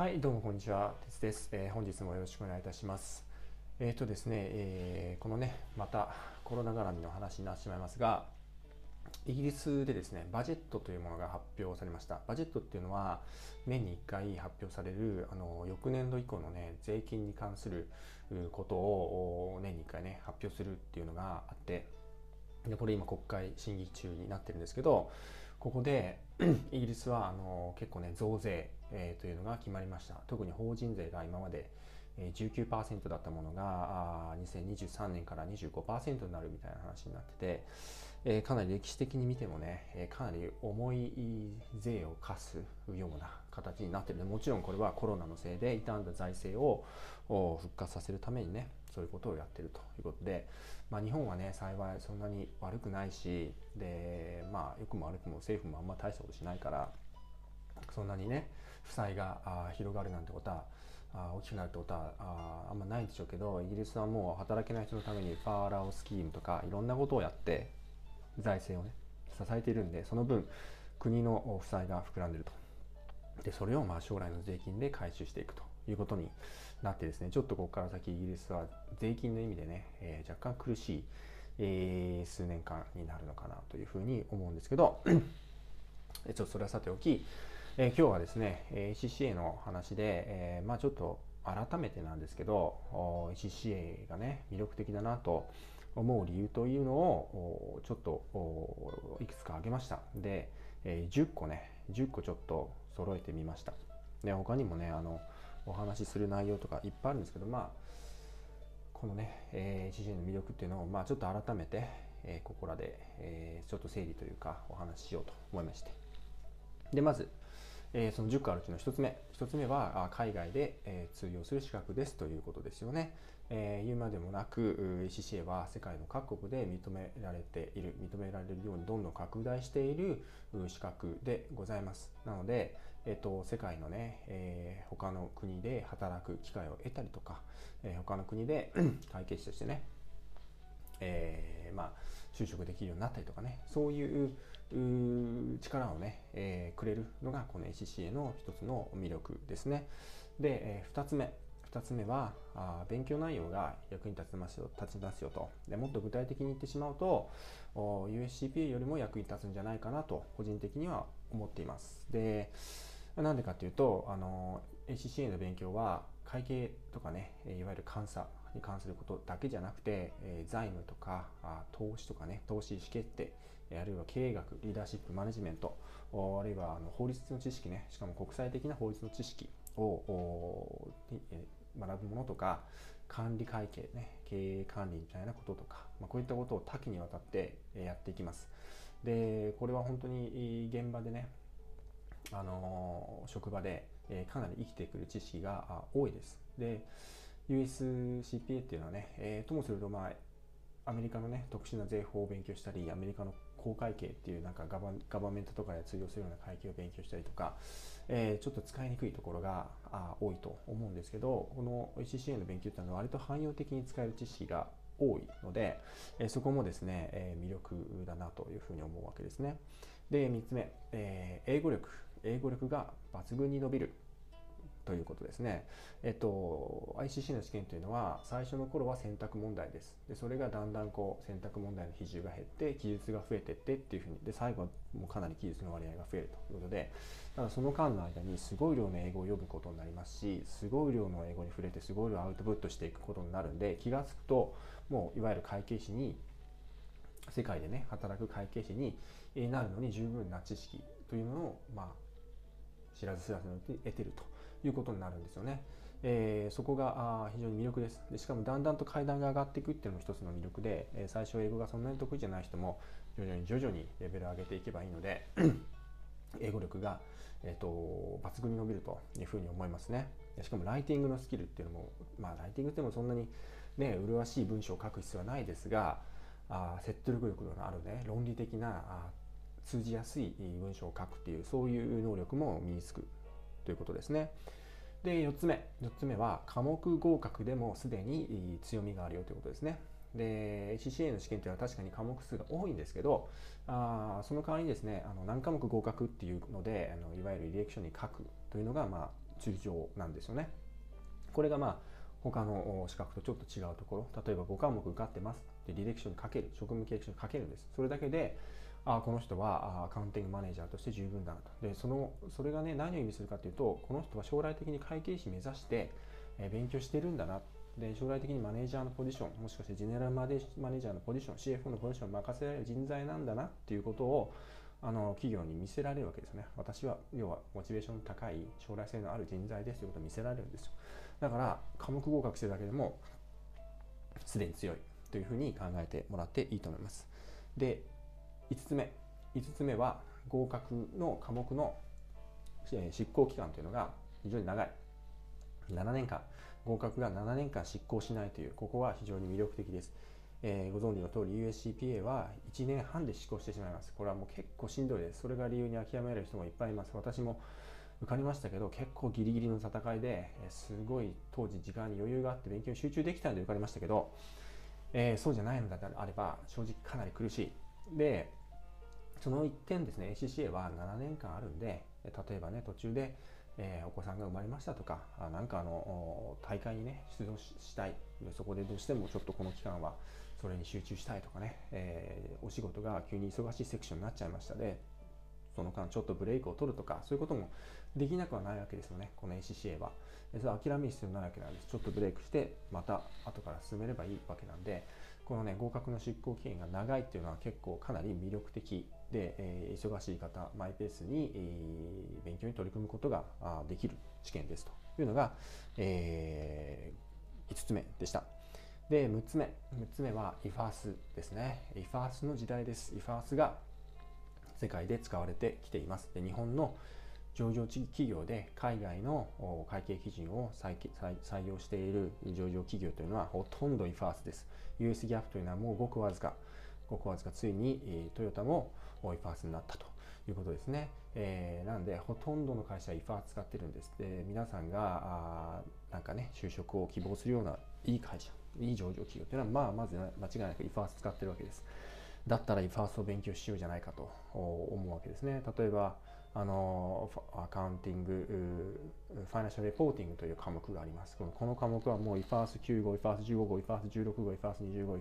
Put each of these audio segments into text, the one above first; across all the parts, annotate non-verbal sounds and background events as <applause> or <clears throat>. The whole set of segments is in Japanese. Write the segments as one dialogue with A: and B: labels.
A: はい、どうもこんにちは。鉄です。えー、本日もよろしくお願いいたします。えっ、ー、とですね、えー、このね、またコロナ絡みの話になってしまいますが、イギリスでですね、バジェットというものが発表されました。バジェットっていうのは、年に1回発表される、あの、翌年度以降のね、税金に関することを年に1回ね、発表するっていうのがあって、でこれ今国会審議中になってるんですけど、ここで <clears throat> イギリスはあの結構ね増税、えー、というのが決まりました。特に法人税が今まで19%だったものが2023年から25%になるみたいな話になってて、えー、かなり歴史的に見てもね、えー、かなり重い税を課すような形になってる。もちろんこれはコロナのせいで傷んだ財政を復活させるためにねそういうことをやってるということで、まあ、日本はね幸いそんなに悪くないしでまあ良くも悪くも政府もあんま大したことしないからそんなにね負債が広がるなんてことはあ大きくなるってことはああんまないんでしょうけどイギリスはもう働けない人のためにファーラオスキームとかいろんなことをやって財政をね支えているんでその分国の負債が膨らんでると。でそれをまあ将来の税金で回収していくと。いうことになってですねちょっとここから先イギリスは税金の意味でね、えー、若干苦しい、えー、数年間になるのかなというふうに思うんですけどちょっとそれはさておき、えー、今日はですね ACCA の話で、えー、まあちょっと改めてなんですけど ACCA がね魅力的だなと思う理由というのをちょっといくつか挙げました。で、えー、10個ね10個ちょっと揃えてみました。で他にもねあのお話しする内容とかいっぱいあるんですけどまあこのね、えー、CCA の魅力っていうのを、まあ、ちょっと改めて、えー、ここらで、えー、ちょっと整理というかお話ししようと思いまして。でまず、えー、その10個あるうちの1つ目。1つ目は海外で、えー、通用する資格ですということですよね、えー、言うまでもなく CCA は世界の各国で認められている認められるようにどんどん拡大している資格でございます。なので、えっと、世界のね、えー、他の国で働く機会を得たりとか、えー、他の国で <clears throat> 会計士としてね、えー、まあ、就職できるようになったりとかね、そういう力をね、えー、くれるのがこの ACCA の一つの魅力ですね。で、えー、2つ目。2つ目はあ勉強内容が役に立ちますよ立ちますよとでもっと具体的に言ってしまうと USCPA よりも役に立つんじゃないかなと個人的には思っていますでなんでかっていうと、あの、ACCA の勉強は会計とかね、いわゆる監査に関することだけじゃなくて、え財務とか投資とかね、投資意思決定、あるいは経営学、リーダーシップ、マネジメント、あるいはあの法律の知識ね、しかも国際的な法律の知識を学ぶものとか、管理会計ね、経営管理みたいなこととか、まあ、こういったことを多岐にわたってやっていきます。で、これは本当に現場でね、あの職場で、えかなり生きてくる知識が多いです。で USCPA っていうのはね、えー、ともすると、まあ、アメリカのね特殊な税法を勉強したりアメリカの公会計っていうなんかガバガバメントとかで通用するような会計を勉強したりとか、えー、ちょっと使いにくいところがあ多いと思うんですけどこの CCA の勉強っていうのは割と汎用的に使える知識が多いので、えー、そこもですね、えー、魅力だなというふうに思うわけですね。で3つ目、えー、英語力英語力が抜群に伸びるということですね。えっと、ICC の試験というのは最初の頃は選択問題です。でそれがだんだんこう選択問題の比重が減って記述が増えてってっていうふうにで最後はもうかなり記述の割合が増えるということでただその間の間にすごい量の英語を読むことになりますしすごい量の英語に触れてすごい量アウトプットしていくことになるんで気が付くともういわゆる会計士に世界でね働く会計士になるのに十分な知識というものをまあ知らず知らずに得てるということになるんですよね。えー、そこが非常に魅力ですで。しかもだんだんと階段が上がっていくっていうのも一つの魅力で、えー、最初英語がそんなに得意じゃない人も徐々に徐々にレベルを上げていけばいいので <clears throat> 英語力が、えーと、抜群に伸びるというふうに思いますね。しかもライティングのスキルっていうのも、まあ、ライティングってもそんなにね、麗しい文章を書く必要はないですが、あ説得力のあるね、論理的な通じやすい文章を書くっていうそういう能力も身につくということですね。で4つ目4つ目は科目合格でもすでに強みがあるよということですね。で CCA の試験というのは確かに科目数が多いんですけどあその代わりにですねあの何科目合格っていうのであのいわゆる履歴書に書くというのが、まあ、通常なんですよね。これがまあ他の資格とちょっと違うところ例えば5科目受かってますって履歴書に書ける職務経歴書に書けるんですそれだけであこの人はアカウンティングマネージャーとして十分だなと。でそのそれがね何を意味するかというとこの人は将来的に会計士目指して、え勉強してるんだな。で将来的にマネージャーのポジションもしかしてジェネラルマネージャーのポジション CFO のポジションを任せられる人材なんだなっていうことをあの企業に見せられるわけですよね。私は要はモチベーションの高い将来性のある人材ですということを見せられるんですよ。だから科目合格してるだけでもすでに強いというふうに考えてもらっていいと思います。で5つ目。5つ目は合格の科目の執行期間というのが非常に長い。7年間。合格が7年間執行しないというここは非常に魅力的です、えー、ご存知の通り USCPA は1年半で執行してしまいます。これはもう結構しんどいです。それが理由に諦める人もいっぱいいます。私も受かりましたけど結構ギリギリの戦いですごい当時時間に余裕があって勉強に集中できたので受かりましたけど、えー、そうじゃないのであれば正直かなり苦しい。でその一点ですね。ACCA は7年間あるんで例えばね途中で、えー、お子さんが生まれましたとかあなんかあの大会にね出場したい。そこでどうしてもちょっとこの期間はそれに集中したいとかね、えー、お仕事が急に忙しいセクションになっちゃいましたでその間ちょっとブレイクを取るとかそういうこともできなくはないわけですよね。この ACCA は。それ諦める必要ないわけなんです。ちょっとブレイクしてまた後から進めればいいわけなんでこのね合格の執行期限が長いっていうのは結構かなり魅力的で、えー、忙しい方マイペースに、えー、勉強に取り組むことができる試験です。というのが、えー、5つ目でした。で6つ目。6つ目は IFAS ですね。IFAS の時代です。IFAS が世界で使われてきています。で日本の上場企業で海外の会計基準を採用している上場企業というのはほとんど IFAS です。US ギャップというのはもうごくわずかごくわずかついにトヨタも IFAS になったということですね。えー、なのでほとんどの会社は IFAS 使ってるんです。で皆さんがあなんかね就職を希望するようないい会社いい上場企業というのはまあまず間違いなく IFAS 使ってるわけです。だったら IFAS を勉強しようじゃないかと思うわけですね。例えばあのアカウンティング、ファイナンシャルレポーティングという科目があります。このこの科目はもう IFAS9 号、IFAS15 号、IFAS16 号、IFAS20 号、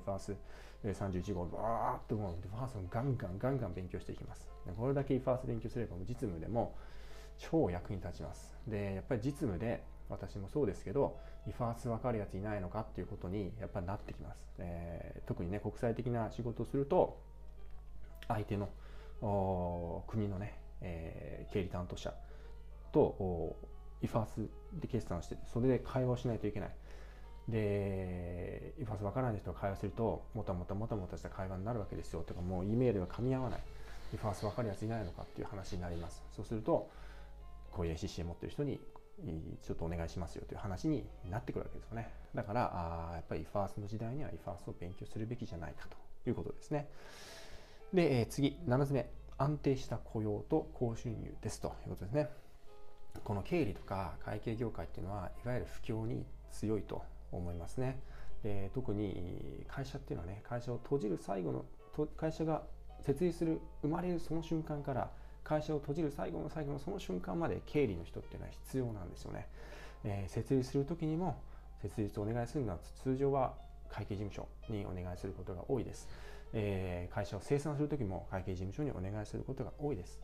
A: IFAS31 号、バーっともう IFAS をガンガンガンガン勉強していきます。これだけ IFAS 勉強すれば実務でも超役に立ちます。で、やっぱり実務で私もそうですけど、IFAS 分かるやついないのかっていうことにやっぱりなってきます。えー、特にね、国際的な仕事をすると、相手の国のね、えー、経理担当者と IFRS で決算してそれで会話をしないといけない。で IFRS 分からない人が会話するともたもたもたもたした会話になるわけですよとかもう E メールが噛み合わない。 IFRS 分かるやついないのかっていう話になります。そうするとこういう ACCA 持ってる人にちょっとお願いしますよという話になってくるわけですよね。だからあやっぱり IFRS の時代には IFRS を勉強するべきじゃないかということですね。で、えー、次7つ目。安定した雇用と高収入ですということですね。この経理とか会計業界っていうのはいわゆる不況に強いと思いますね。で特に会社っていうのはね会社を閉じる最後の会社が設立する生まれるその瞬間から会社を閉じる最後の最後のその瞬間まで経理の人っていうのは必要なんですよね。えー、設立する時にも設立をお願いするのは通常は会計事務所にお願いすることが多いです。えー、会社を清算するときも会計事務所にお願いすることが多いです。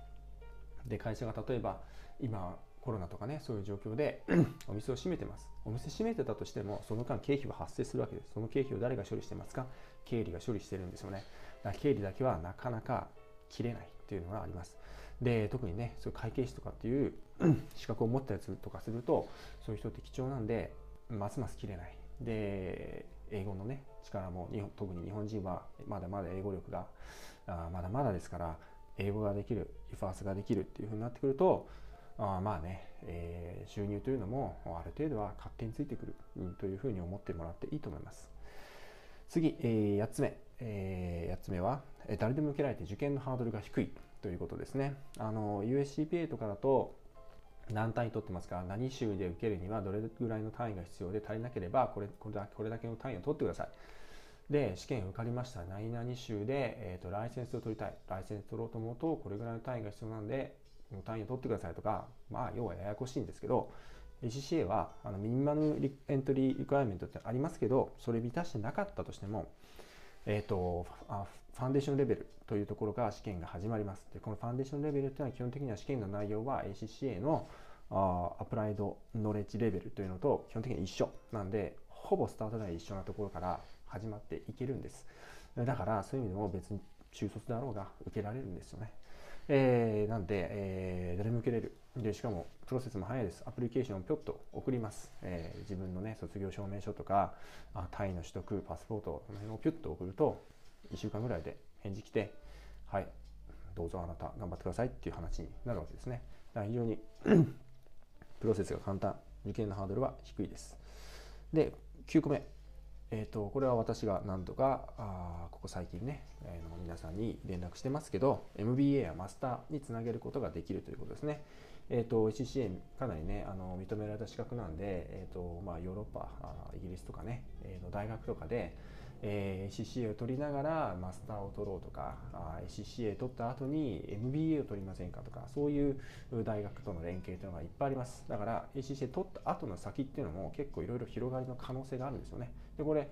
A: で、会社が例えば今コロナとかね、そういう状況で <clears throat> お店を閉めてます。お店閉めてたとしても、その間経費は発生するわけです。その経費を誰が処理してますか？経理が処理してるんですよね。だから経理だけはなかなか切れないっていうのがあります。で、特にね、そういう会計士とかっていう <clears throat> 資格を持ったやつとかすると、そういう人って貴重なんで、ますます切れない。で、英語のね力も日本特に日本人はまだまだ英語力があまだまだですから英語ができるイファースができるっていうふうになってくるとあまあね、えー、収入というのもある程度は勝手についてくる、というふうに思ってもらっていいと思います。次、えー、8つ目、えー、8つ目は誰でも受けられて受験のハードルが低いということですね。あの USCPA とかだと何単位取ってますか？何週で受けるにはどれぐらいの単位が必要で？足りなければこれこれだこれだけの単位を取ってください。で、試験受かりました。何々週で、えーと、ライセンスを取りたい。ライセンス取ろうと思うと、これぐらいの単位が必要なんで、この単位を取ってくださいとか、まあ、要はややこしいんですけど、ACCA はあのミニマムエントリーリクエアメントってありますけどそれ満たしてなかったとしても、えーと、ファンデーションレベルというところが試験が始まります。でこのファンデーションレベルというのは基本的には試験の内容は ACCA のあアプライドノレッジレベルというのと基本的に一緒なんでほぼスタート台一緒なところから始まっていけるんです。だからそういう意味でも別に中卒であろうが受けられるんですよね。えー、なんで、えー、受けれる。で、しかも、プロセスも早いです。アプリケーションをぴょっと送ります。えー、自分のね、卒業証明書とか、あタイの取得、パスポート、この辺をぴゅっと送ると、1週間ぐらいで返事来て、はい、どうぞあなた頑張ってくださいっていう話になるわけですね。だから非常に <clears throat> プロセスが簡単、受験のハードルは低いです。で、9個目。えーと、これは私が何度かあここ最近ね、えー、皆さんに連絡してますけど MBA やマスターにつなげることができるということですね。えーと、ACCA かなりねあの認められた資格なんで、えーとまあ、ヨーロッパあイギリスとかね、えー、の大学とかで、えー、ACCA を取りながらマスターを取ろうとかあ ACCA 取った後に MBA を取りませんかとかそういう大学との連携というのがいっぱいありますだから ACCA 取った後の先っていうのも結構いろいろ広がりの可能性があるんですよねでこれ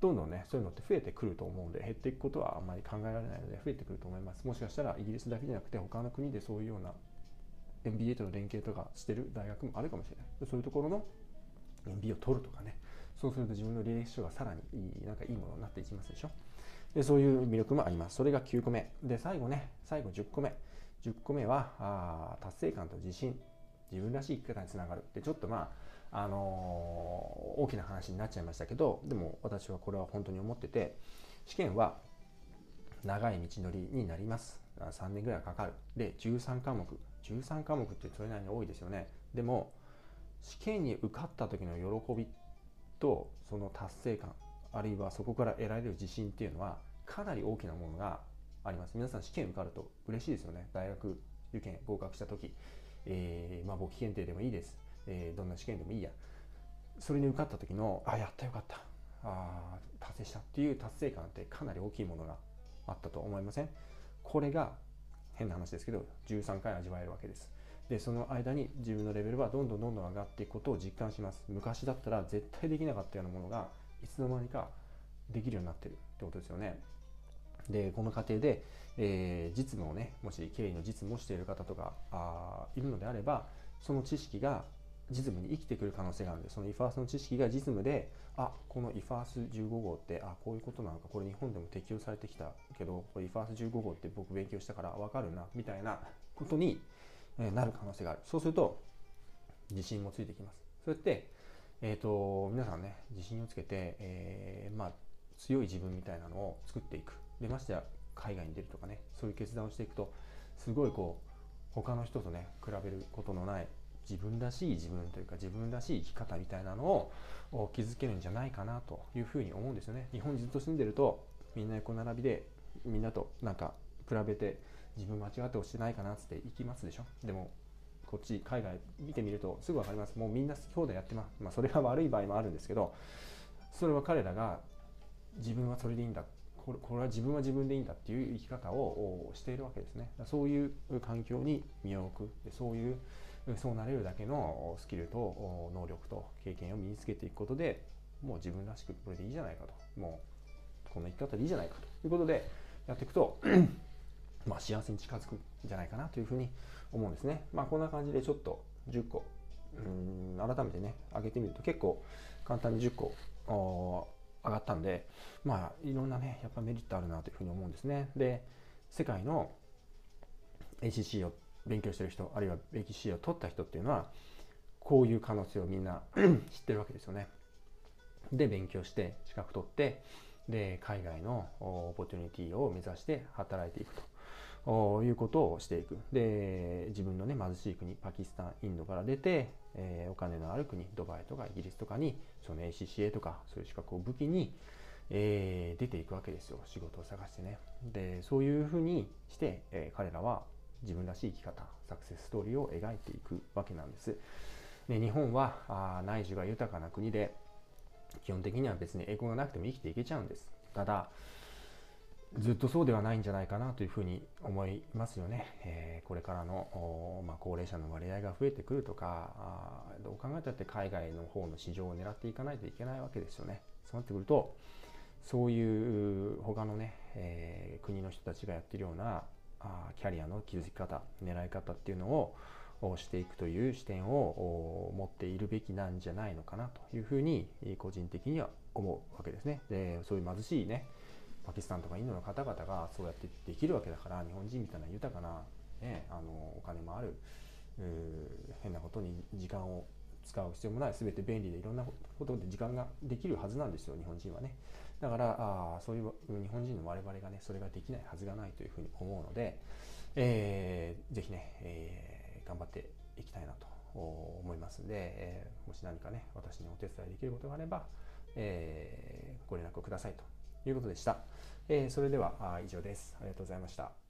A: どんどんねそういうのって増えてくると思うんで減っていくことはあんまり考えられないので増えてくると思います。もしかしたらイギリスだけじゃなくて他の国でそういうような MBA との連携とかしてる大学もあるかもしれない。そういうところの MBA を取るとかね。そうすると自分の履歴書がさらにいいなんかいいものになっていきますでしょ。でそういう魅力もあります。それが9個目。で最後ね最後10個目。10個目はあ達成感と自信。自分らしい生き方につながる。でちょっとまああの、大きな話になっちゃいましたけどでも私はこれは本当に思ってて試験は長い道のりになります。3年ぐらいかかる。で13科目。13科目ってそれなりに多いですよね。でも試験に受かった時の喜びとその達成感あるいはそこから得られる自信っていうのはかなり大きなものがあります。皆さん試験受かると嬉しいですよね。大学受験合格した時、えー、まあ簿記検定でもいいです、えー、どんな試験でもいいや。それに受かった時のあやったよかった。あ達成したっていう達成感ってかなり大きいものがあったと思いません？これが変な話ですけど13回味わえるわけです。でその間に自分のレベルはどんどんどんどん上がっていくことを実感します。昔だったら絶対できなかったようなものがいつの間にかできるようになってるってことですよね。でこの過程で、えー、実務をねもし経理の実務をしている方とかあいるのであればその知識が実務に生きてくる可能性があるんでその IFAS の知識が実務であこの IFAS15 号ってあこういうことなのかこれ日本でも適用されてきたけどこれ IFAS15 号って僕勉強したから分かるなみたいなことになる可能性がある。そうすると自信もついてきます。そうやって、えーと、皆さんね自信をつけて、えー、まあ、強い自分みたいなのを作っていく。でましてや海外に出るとかねそういう決断をしていくとすごいこう他の人とね比べることのない自分らしい自分というか自分らしい生き方みたいなのを築けるんじゃないかなというふうに思うんですよね。日本にずっと住んでるとみんな横並びでみんなとなんか比べて自分間違って押してないかなって行きますでしょ。でもこっち海外見てみるとすぐ分かります。もうみんな兄弟やってます、まあ、それが悪い場合もあるんですけどそれは彼らが自分はそれでいいんだ。これは自分は自分でいいんだっていう生き方をしているわけですね。そういう環境に身を置く。そういうそうなれるだけのスキルと能力と経験を身につけていくことでもう自分らしくこれでいいじゃないかともうこの生き方でいいじゃないかということでやっていくとまあ、幸せに近づくんじゃないかなというふうに思うんですね。まあ、こんな感じでちょっと10個うん改めてね上げてみると結構簡単に10個上がったんでまあいろんなねやっぱメリットあるなというふうに思うんですね。で世界の ACC を勉強してる人あるいは ACC を取った人っていうのはこういう可能性をみんな <clears throat> 知ってるわけですよね。で勉強して資格取ってで海外のオポチュニティを目指して働いていくと。いうことをしていく。で、自分のね、貧しい国、パキスタン、インドから出て、えー、お金のある国、ドバイとかイギリスとかに、その ACCA とか、そういう資格を武器に、えー、出ていくわけですよ。仕事を探してね。で、そういうふうにして、えー、彼らは自分らしい生き方、サクセスストーリーを描いていくわけなんです。で日本はあ内需が豊かな国で、基本的には別に英語がなくても生きていけちゃうんです。ただ、ずっとそうではないんじゃないかなというふうに思いますよね。えー、これからの、まあ、高齢者の割合が増えてくるとかあどう考えたって海外の方の市場を狙っていかないといけないわけですよね。そうなってくるとそういう他のね、えー、国の人たちがやってるようなキャリアの築き方狙い方っていうのをしていくという視点を持っているべきなんじゃないのかなというふうに個人的には思うわけですね。でそういう貧しいねパキスタンとかインドの方々がそうやってできるわけだから日本人みたいな豊かな、ね、あのお金もある変なことに時間を使う必要もない全て便利でいろんなことで時間ができるはずなんですよ日本人はねだからあそういう日本人の我々がねそれができないはずがないというふうに思うので、えー、ぜひね、えー、頑張っていきたいなと思いますんで、えー、もし何かね私にお手伝いできることがあれば、えー、ご連絡くださいということでした。えー、それでは以上です。ありがとうございました。